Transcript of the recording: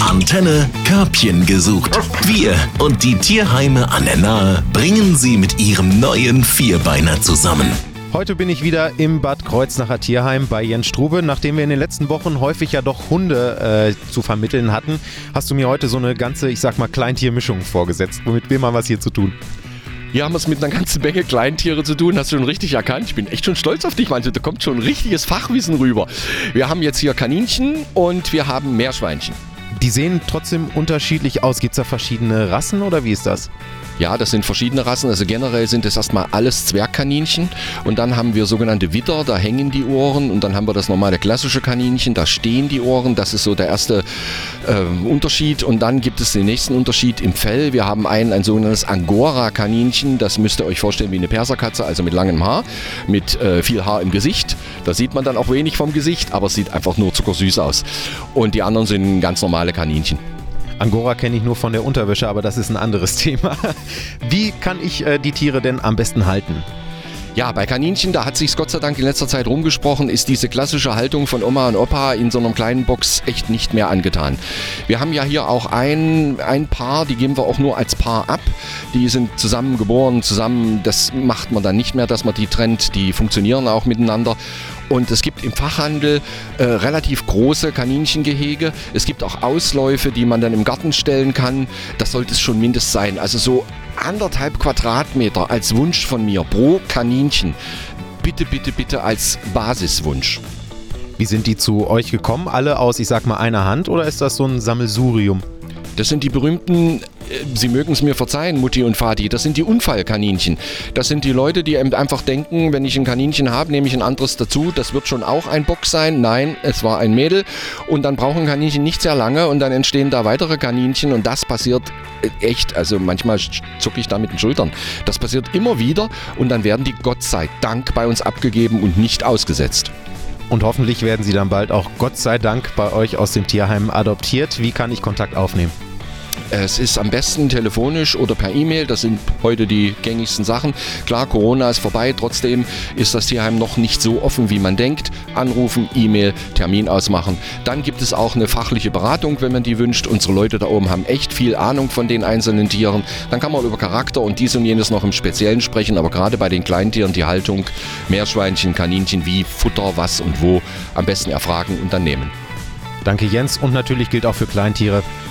Antenne Körbchen gesucht. Wir und die Tierheime an der Nahe bringen sie mit ihrem neuen Vierbeiner zusammen. Heute bin ich wieder im Bad Kreuznacher Tierheim bei Jens Strube. Nachdem wir in den letzten Wochen häufig ja doch Hunde äh, zu vermitteln hatten, hast du mir heute so eine ganze, ich sag mal, Kleintiermischung vorgesetzt. Womit wir mal was hier zu tun? Hier haben wir es mit einer ganzen Menge Kleintiere zu tun, hast du schon richtig erkannt. Ich bin echt schon stolz auf dich, du, da kommt schon richtiges Fachwissen rüber. Wir haben jetzt hier Kaninchen und wir haben Meerschweinchen. Die sehen trotzdem unterschiedlich aus. Gibt es da verschiedene Rassen oder wie ist das? Ja, das sind verschiedene Rassen. Also generell sind es erstmal alles Zwergkaninchen. Und dann haben wir sogenannte Witter, da hängen die Ohren. Und dann haben wir das normale klassische Kaninchen, da stehen die Ohren. Das ist so der erste äh, Unterschied. Und dann gibt es den nächsten Unterschied im Fell. Wir haben einen, ein sogenanntes Angora-Kaninchen. Das müsst ihr euch vorstellen wie eine Perserkatze, also mit langem Haar, mit äh, viel Haar im Gesicht. Da sieht man dann auch wenig vom Gesicht, aber es sieht einfach nur zuckersüß aus. Und die anderen sind ganz normale Kaninchen. Angora kenne ich nur von der Unterwäsche, aber das ist ein anderes Thema. Wie kann ich äh, die Tiere denn am besten halten? Ja, bei Kaninchen, da hat sich Gott sei Dank in letzter Zeit rumgesprochen, ist diese klassische Haltung von Oma und Opa in so einer kleinen Box echt nicht mehr angetan. Wir haben ja hier auch ein, ein Paar, die geben wir auch nur als Paar ab. Die sind zusammen geboren, zusammen, das macht man dann nicht mehr, dass man die trennt. Die funktionieren auch miteinander. Und es gibt im Fachhandel äh, relativ große Kaninchengehege. Es gibt auch Ausläufe, die man dann im Garten stellen kann. Das sollte es schon mindestens sein. Also so anderthalb Quadratmeter als Wunsch von mir pro Kaninchen. Bitte, bitte, bitte als Basiswunsch. Wie sind die zu euch gekommen? Alle aus, ich sag mal, einer Hand oder ist das so ein Sammelsurium? Das sind die berühmten, Sie mögen es mir verzeihen, Mutti und Vati, das sind die Unfallkaninchen. Das sind die Leute, die einfach denken, wenn ich ein Kaninchen habe, nehme ich ein anderes dazu. Das wird schon auch ein Bock sein. Nein, es war ein Mädel. Und dann brauchen Kaninchen nicht sehr lange und dann entstehen da weitere Kaninchen und das passiert äh, echt. Also manchmal zucke ich da mit den Schultern. Das passiert immer wieder und dann werden die Gott sei Dank bei uns abgegeben und nicht ausgesetzt. Und hoffentlich werden sie dann bald auch Gott sei Dank bei euch aus dem Tierheim adoptiert. Wie kann ich Kontakt aufnehmen? Es ist am besten telefonisch oder per E-Mail. Das sind heute die gängigsten Sachen. Klar, Corona ist vorbei. Trotzdem ist das Tierheim noch nicht so offen, wie man denkt. Anrufen, E-Mail, Termin ausmachen. Dann gibt es auch eine fachliche Beratung, wenn man die wünscht. Unsere Leute da oben haben echt viel Ahnung von den einzelnen Tieren. Dann kann man über Charakter und dies und jenes noch im Speziellen sprechen. Aber gerade bei den Kleintieren die Haltung, Meerschweinchen, Kaninchen, wie Futter, was und wo am besten erfragen und dann nehmen. Danke Jens und natürlich gilt auch für Kleintiere,